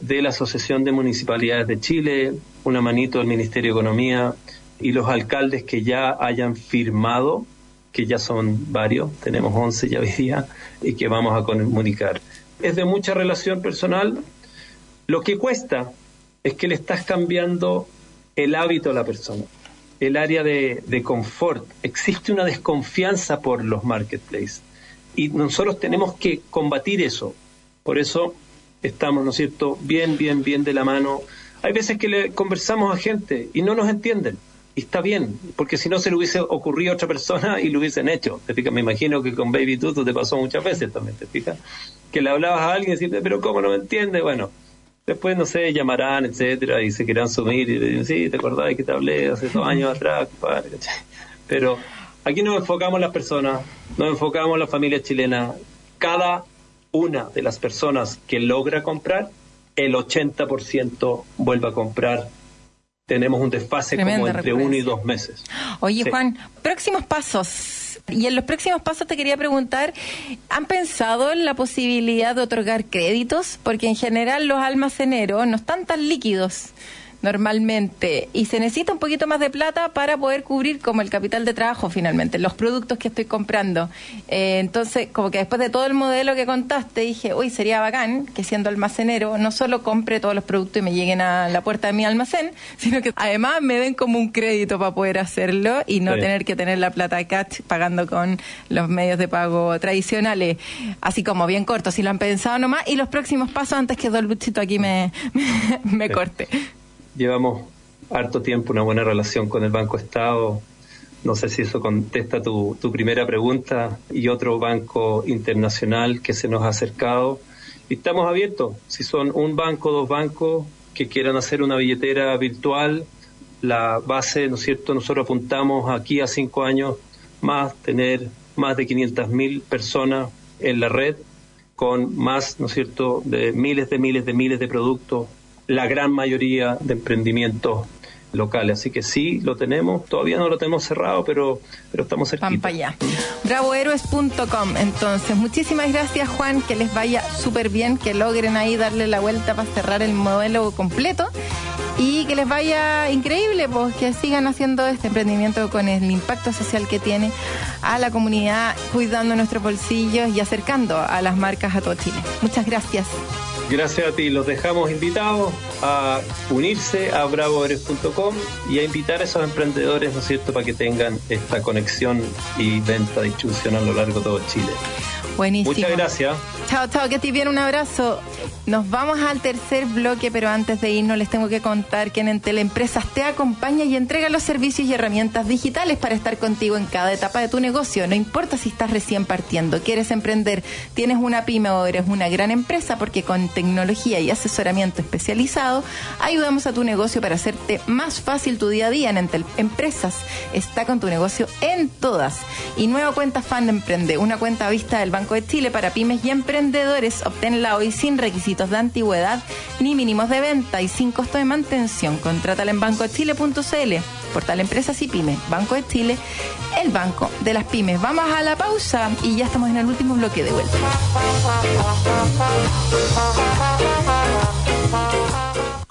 de la Asociación de Municipalidades de Chile, una manito del Ministerio de Economía y los alcaldes que ya hayan firmado, que ya son varios, tenemos 11 ya hoy día, y que vamos a comunicar. Es de mucha relación personal. Lo que cuesta es que le estás cambiando el hábito a la persona, el área de, de confort. Existe una desconfianza por los marketplaces y nosotros tenemos que combatir eso. Por eso estamos, ¿no es cierto?, bien, bien, bien de la mano. Hay veces que le conversamos a gente y no nos entienden. Y está bien, porque si no se le hubiese ocurrido a otra persona y lo hubiesen hecho. ¿Te fijas? Me imagino que con Baby Tutu te pasó muchas veces también, ¿te fijas? Que le hablabas a alguien y decías, pero ¿cómo no me entiende? Bueno, después, no sé, llamarán, etcétera, y se querrán sumir y te dicen, sí, ¿te acordás que te hablé hace dos años atrás? compadre?" ¿cachai? Pero aquí nos enfocamos en las personas, nos enfocamos en la familia chilena. Cada una de las personas que logra comprar, el 80% vuelve a comprar. Tenemos un desfase Tremenda como entre uno y dos meses. Oye, Sí. Juan, próximos pasos. Y en los próximos pasos te quería preguntar, ¿han pensado en la posibilidad de otorgar créditos? Porque en general los almaceneros no están tan líquidos normalmente y se necesita un poquito más de plata para poder cubrir como el capital de trabajo finalmente, los productos que estoy comprando. Eh, entonces, como que después de todo el modelo que contaste, dije, uy, sería bacán que siendo almacenero no solo compre todos los productos y me lleguen a la puerta de mi almacén, sino que además me den como un crédito para poder hacerlo y no Sí. tener que tener la plata cash pagando con los medios de pago tradicionales, así como bien cortos, si lo han pensado nomás, y los próximos pasos antes que Don Luchito aquí me, me Sí. corte. Llevamos harto tiempo una buena relación con el Banco Estado. No sé si eso contesta tu, primera pregunta y otro banco internacional que se nos ha acercado. Y estamos abiertos. Si son un banco, dos bancos que quieran hacer una billetera virtual, la base, ¿no es cierto? Nosotros apuntamos aquí a cinco años más tener más de 500.000 personas en la red con más, ¿no es cierto?, de miles de miles de miles de productos, la gran mayoría de emprendimientos locales. Así que sí, lo tenemos, todavía no lo tenemos cerrado, pero, pero estamos cerquita. Van para allá. Bravohéroes.com. Entonces, muchísimas gracias, Juan. Que les vaya súper bien, que logren ahí darle la vuelta para cerrar el modelo completo y que les vaya increíble, pues que sigan haciendo este emprendimiento con el impacto social que tiene a la comunidad, cuidando nuestros bolsillos y acercando a las marcas a todo Chile. Muchas gracias. Gracias a ti, los dejamos invitados a unirse a bravoeres.com y a invitar a esos emprendedores, ¿no es cierto?, para que tengan esta conexión y venta, distribución a lo largo de todo Chile. Buenísimo. Muchas gracias. Chao, chao, que estés bien, un abrazo. Nos vamos al tercer bloque, pero antes de irnos les tengo que contar que en Entel Empresas te acompaña y entrega los servicios y herramientas digitales para estar contigo en cada etapa de tu negocio. No importa si estás recién partiendo, quieres emprender, tienes una pyme o eres una gran empresa, porque con tecnología y asesoramiento especializado ayudamos a tu negocio para hacerte más fácil tu día a día en Entel Empresas. Está con tu negocio en todas. Y nueva cuenta Fan Emprende, una cuenta a vista del Banco de Chile para pymes y emprendedores. Obténla hoy sin requisitos de antigüedad ni mínimos de venta y sin costo de mantención. Contrátala en bancochile.cl, portal Empresas y Pymes. Banco de Chile, el banco de las pymes. Vamos a la pausa y ya estamos en el último bloque de vuelta.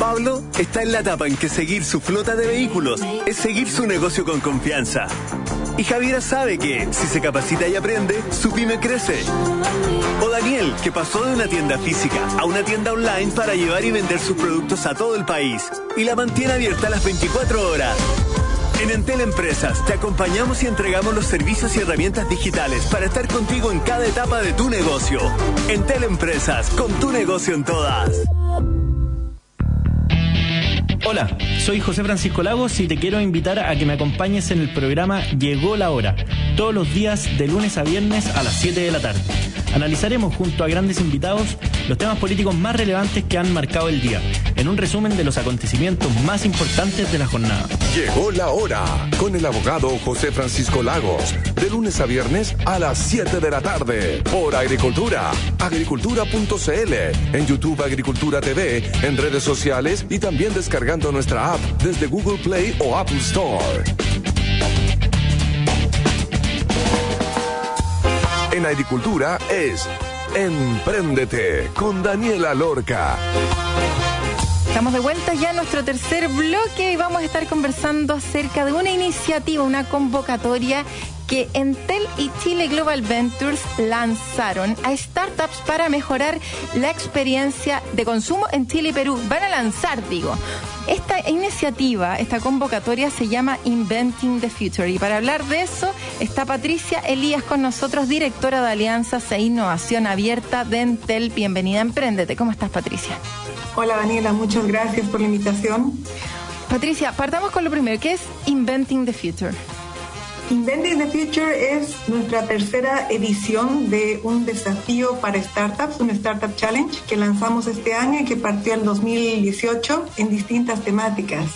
Pablo está en la etapa en que seguir su flota de vehículos es seguir su negocio con confianza. Y Javiera sabe que si se capacita y aprende, su pyme crece. O Daniel, que pasó de una tienda física a una tienda online para llevar y vender sus productos a todo el país y la mantiene abierta las 24 horas. En Entel Empresas te acompañamos y entregamos los servicios y herramientas digitales para estar contigo en cada etapa de tu negocio. Entel Empresas, con tu negocio en todas. Hola, soy José Francisco Lagos y te quiero invitar a que me acompañes en el programa Llegó la hora, todos los días de lunes a viernes a las 7 de la tarde. Analizaremos junto a grandes invitados los temas políticos más relevantes que han marcado el día, en un resumen de los acontecimientos más importantes de la jornada. Llegó la hora con el abogado José Francisco Lagos, de lunes a viernes a las 7 de la tarde, por Agricultura, agricultura.cl, en YouTube Agricultura TV, en redes sociales y también descargando nuestra app desde Google Play o Apple Store. En Agricultura es Empréndete con Daniela Lorca. Estamos de vuelta ya en nuestro tercer bloque y vamos a estar conversando acerca de una iniciativa, una convocatoria que Entel y Chile Global Ventures lanzaron a startups para mejorar la experiencia de consumo en Chile y Perú. Van a lanzar, digo. Esta iniciativa, esta convocatoria se llama Inventing the Future y para hablar de eso está Patricia Elías con nosotros, directora de Alianzas e Innovación Abierta de Entel. Bienvenida a Emprendete. ¿Cómo estás, Patricia? Hola Daniela, muchas gracias por la invitación. Patricia, partamos con lo primero. ¿Qué es Inventing the Future? Inventing the Future es nuestra tercera edición de un desafío para startups, un Startup Challenge que lanzamos este año y que partió en 2018 en distintas temáticas.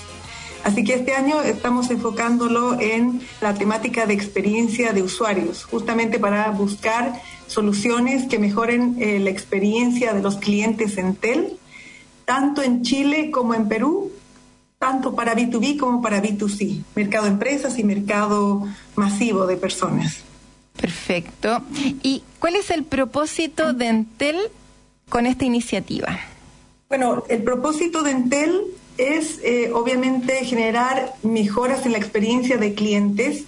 Así que este año estamos enfocándolo en la temática de experiencia de usuarios, justamente para buscar soluciones que mejoren eh, la experiencia de los clientes en TEL, tanto en Chile como en Perú, tanto para B2B como para B2C, mercado de empresas y mercado masivo de personas. Perfecto. ¿Y cuál es el propósito de Entel con esta iniciativa? Bueno, el propósito de Entel es eh, obviamente generar mejoras en la experiencia de clientes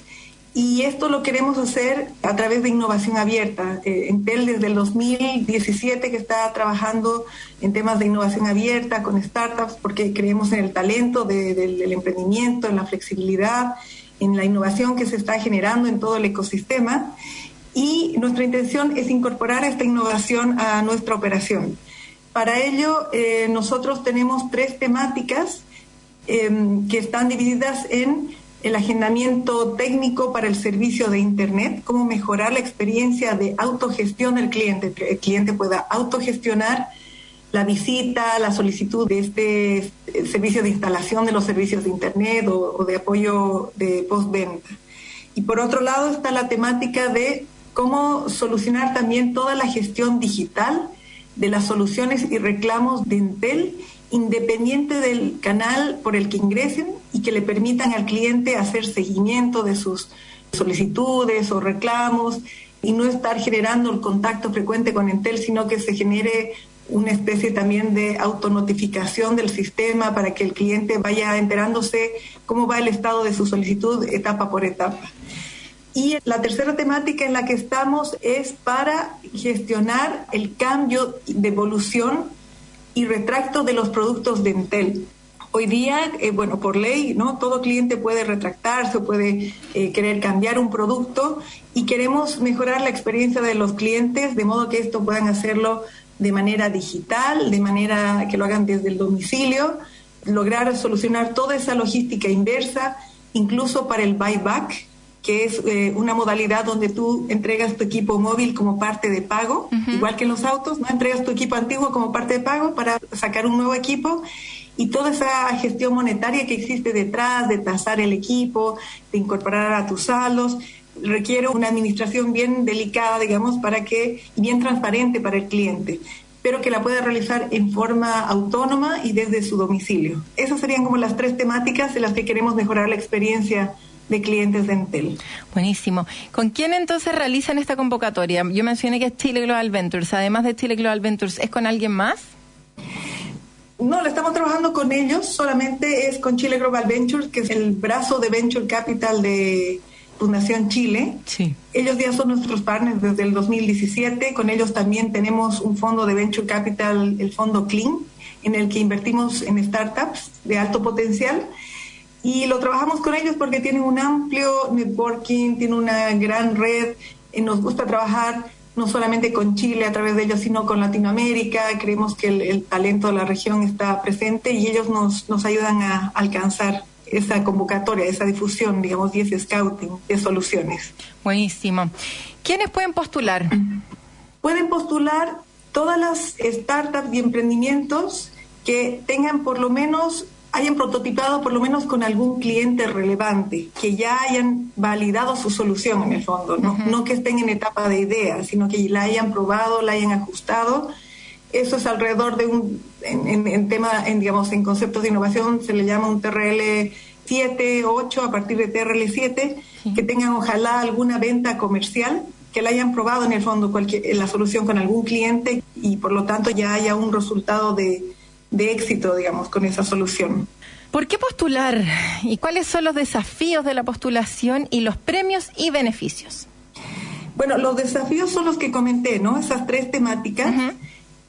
y esto lo queremos hacer a través de innovación abierta. Eh, Entel desde el 2017 que está trabajando en temas de innovación abierta con startups porque creemos en el talento de- del, emprendimiento, en la flexibilidad, en la innovación que se está generando en todo el ecosistema y nuestra intención es incorporar esta innovación a nuestra operación. Para ello, eh, nosotros tenemos tres temáticas eh, que están divididas en el agendamiento técnico para el servicio de Internet, cómo mejorar la experiencia de autogestión del cliente, que el cliente pueda autogestionar la visita, la solicitud de este servicio de instalación de los servicios de Internet o, o de apoyo de postventa. Y por otro lado está la temática de cómo solucionar también toda la gestión digital de las soluciones y reclamos de Entel independiente del canal por el que ingresen y que le permitan al cliente hacer seguimiento de sus solicitudes o reclamos y no estar generando el contacto frecuente con Entel, sino que se genere una especie también de autonotificación del sistema para que el cliente vaya enterándose cómo va el estado de su solicitud etapa por etapa. Y la tercera temática en la que estamos es para gestionar el cambio de evolución y retracto de los productos de Entel. Hoy día, eh, bueno, por ley, ¿no? Todo cliente puede retractarse o puede eh, querer cambiar un producto y queremos mejorar la experiencia de los clientes de modo que esto puedan hacerlo de manera digital, de manera que lo hagan desde el domicilio, lograr solucionar toda esa logística inversa, incluso para el buyback, que es eh, una modalidad donde tú entregas tu equipo móvil como parte de pago, igual que en los autos, ¿no? Entregas tu equipo antiguo como parte de pago para sacar un nuevo equipo y toda esa gestión monetaria que existe detrás de tasar el equipo, de incorporar a tus saldos, requiere una administración bien delicada, digamos, para que, bien transparente para el cliente, pero que la pueda realizar en forma autónoma y desde su domicilio. Esas serían como las tres temáticas en las que queremos mejorar la experiencia de clientes de Entel. Buenísimo. ¿Con quién entonces realizan esta convocatoria? Yo mencioné que es Chile Global Ventures. Además de Chile Global Ventures, ¿es con alguien más? No, lo estamos trabajando con ellos, solamente es con Chile Global Ventures, que es el brazo de Venture Capital de Fundación Chile. Sí. Ellos ya son nuestros partners desde el 2017. Con ellos también tenemos un fondo de Venture Capital, el fondo Clean, en el que invertimos en startups de alto potencial. Y lo trabajamos con ellos porque tienen un amplio networking, tienen una gran red. y nos gusta trabajar no solamente con Chile a través de ellos, sino con Latinoamérica. Creemos que el, el talento de la región está presente y ellos nos, nos ayudan a alcanzar esa convocatoria, esa difusión, digamos, y ese scouting de soluciones. Buenísimo. ¿Quiénes pueden postular? Pueden postular todas las startups y emprendimientos que tengan por lo menos hayan prototipado por lo menos con algún cliente relevante, que ya hayan validado su solución en el fondo, no, no que estén en etapa de idea, sino que la hayan probado, la hayan ajustado. Eso es alrededor de un, en, en, en tema, en, digamos, en conceptos de innovación se le llama un TRL 7, 8, a partir de TRL 7, que tengan ojalá alguna venta comercial, que la hayan probado en el fondo cualquier, la solución con algún cliente y por lo tanto ya haya un resultado de, de éxito, digamos, con esa solución. ¿Por qué postular? ¿Y cuáles son los desafíos de la postulación y los premios y beneficios? Bueno, los desafíos son los que comenté, ¿no? Esas tres temáticas. Uh -huh.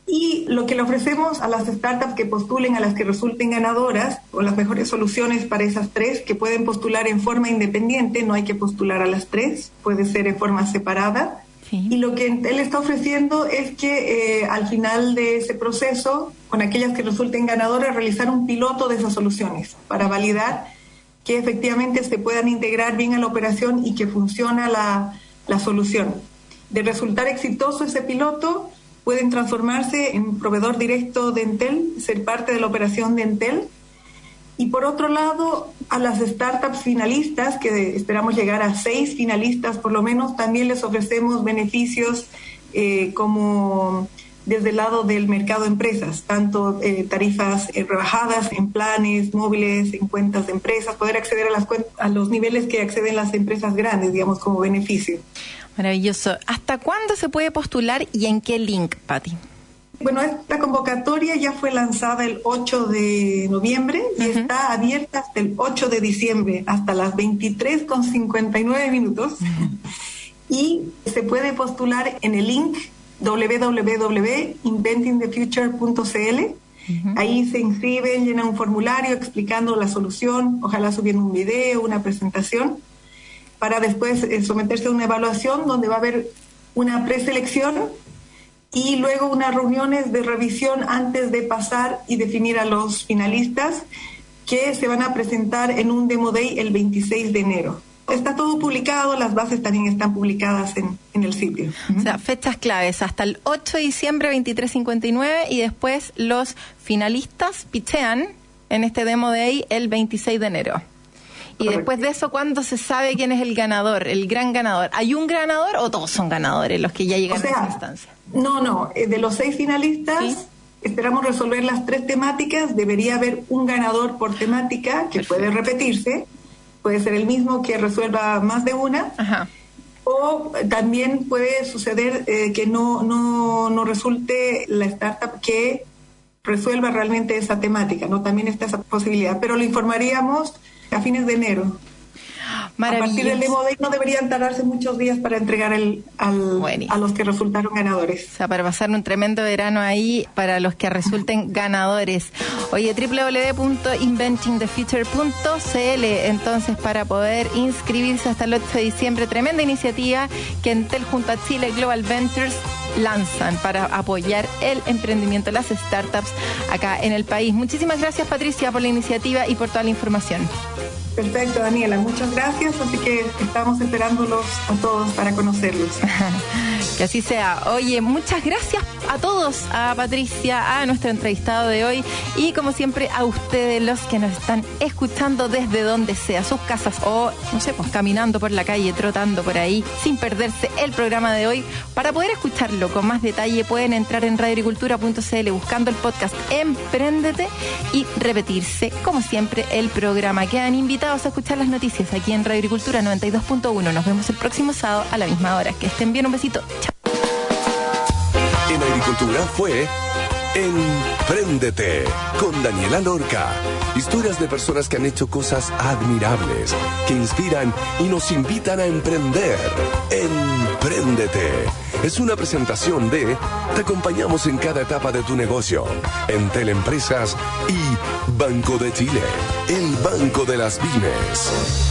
Y lo que le ofrecemos a las startups que postulen, a las que resulten ganadoras, o las mejores soluciones para esas tres, que pueden postular en forma independiente, no hay que postular a las tres, puede ser en forma separada. Y lo que él está ofreciendo es que eh, al final de ese proceso, con aquellas que resulten ganadoras, realizar un piloto de esas soluciones para validar que efectivamente se puedan integrar bien a la operación y que funciona la, la solución. De resultar exitoso ese piloto, pueden transformarse en proveedor directo de Entel, ser parte de la operación de Entel. Y por otro lado, a las startups finalistas, que esperamos llegar a seis finalistas por lo menos, también les ofrecemos beneficios eh, como desde el lado del mercado de empresas, tanto eh, tarifas eh, rebajadas en planes móviles, en cuentas de empresas, poder acceder a, las a los niveles que acceden las empresas grandes, digamos, como beneficio. Maravilloso. ¿Hasta cuándo se puede postular y en qué link, Patti? Bueno, esta convocatoria ya fue lanzada el 8 de noviembre y uh -huh. está abierta hasta el 8 de diciembre, hasta las 23 con 59 minutos. Uh -huh. Y se puede postular en el link www.inventingthefuture.cl. Uh -huh. Ahí se inscriben, llenan un formulario explicando la solución, ojalá subiendo un video, una presentación, para después eh, someterse a una evaluación donde va a haber una preselección y luego unas reuniones de revisión antes de pasar y definir a los finalistas que se van a presentar en un Demo Day el 26 de enero. Está todo publicado, las bases también están publicadas en, en el sitio. O sea, fechas claves hasta el 8 de diciembre 23.59 y después los finalistas pichean en este Demo Day el 26 de enero. Y Correcto. después de eso, ¿cuándo se sabe quién es el ganador, el gran ganador? ¿Hay un ganador o todos son ganadores los que ya llegan o sea, a esa instancia? No, no. Eh, de los seis finalistas, ¿Sí? esperamos resolver las tres temáticas. Debería haber un ganador por temática que Perfecto. puede repetirse. Puede ser el mismo que resuelva más de una. Ajá. O también puede suceder eh, que no, no, no resulte la startup que resuelva realmente esa temática. ¿no? También está esa posibilidad. Pero lo informaríamos a fines de enero. A partir del Demo Day no deberían tardarse muchos días para entregar el, al, a los que resultaron ganadores. O sea, para pasar un tremendo verano ahí para los que resulten ganadores. Oye, www.inventingthefuture.cl entonces para poder inscribirse hasta el 8 de diciembre. Tremenda iniciativa que Entel junto a Chile Global Ventures lanzan para apoyar el emprendimiento, las startups acá en el país. Muchísimas gracias Patricia por la iniciativa y por toda la información. Perfecto, Daniela, muchas gracias. Así que estamos esperándolos a todos para conocerlos. que así sea. Oye, muchas gracias a todos, a Patricia, a nuestro entrevistado de hoy y como siempre a ustedes los que nos están escuchando desde donde sea, sus casas o, no sé, pues caminando por la calle, trotando por ahí, sin perderse el programa de hoy. Para poder escucharlo con más detalle pueden entrar en radioagricultura.cl buscando el podcast Emprendete y repetirse, como siempre, el programa. Quedan invitados a escuchar las noticias aquí en Radio Agricultura 92.1. Nos vemos el próximo sábado a la misma hora. Que estén bien, un besito. Chao. En Agricultura fue Emprendete con Daniela Lorca. Historias de personas que han hecho cosas admirables, que inspiran y nos invitan a emprender. Emprendete. Es una presentación de Te acompañamos en cada etapa de tu negocio. En Teleempresas y Banco de Chile. El Banco de las Pymes.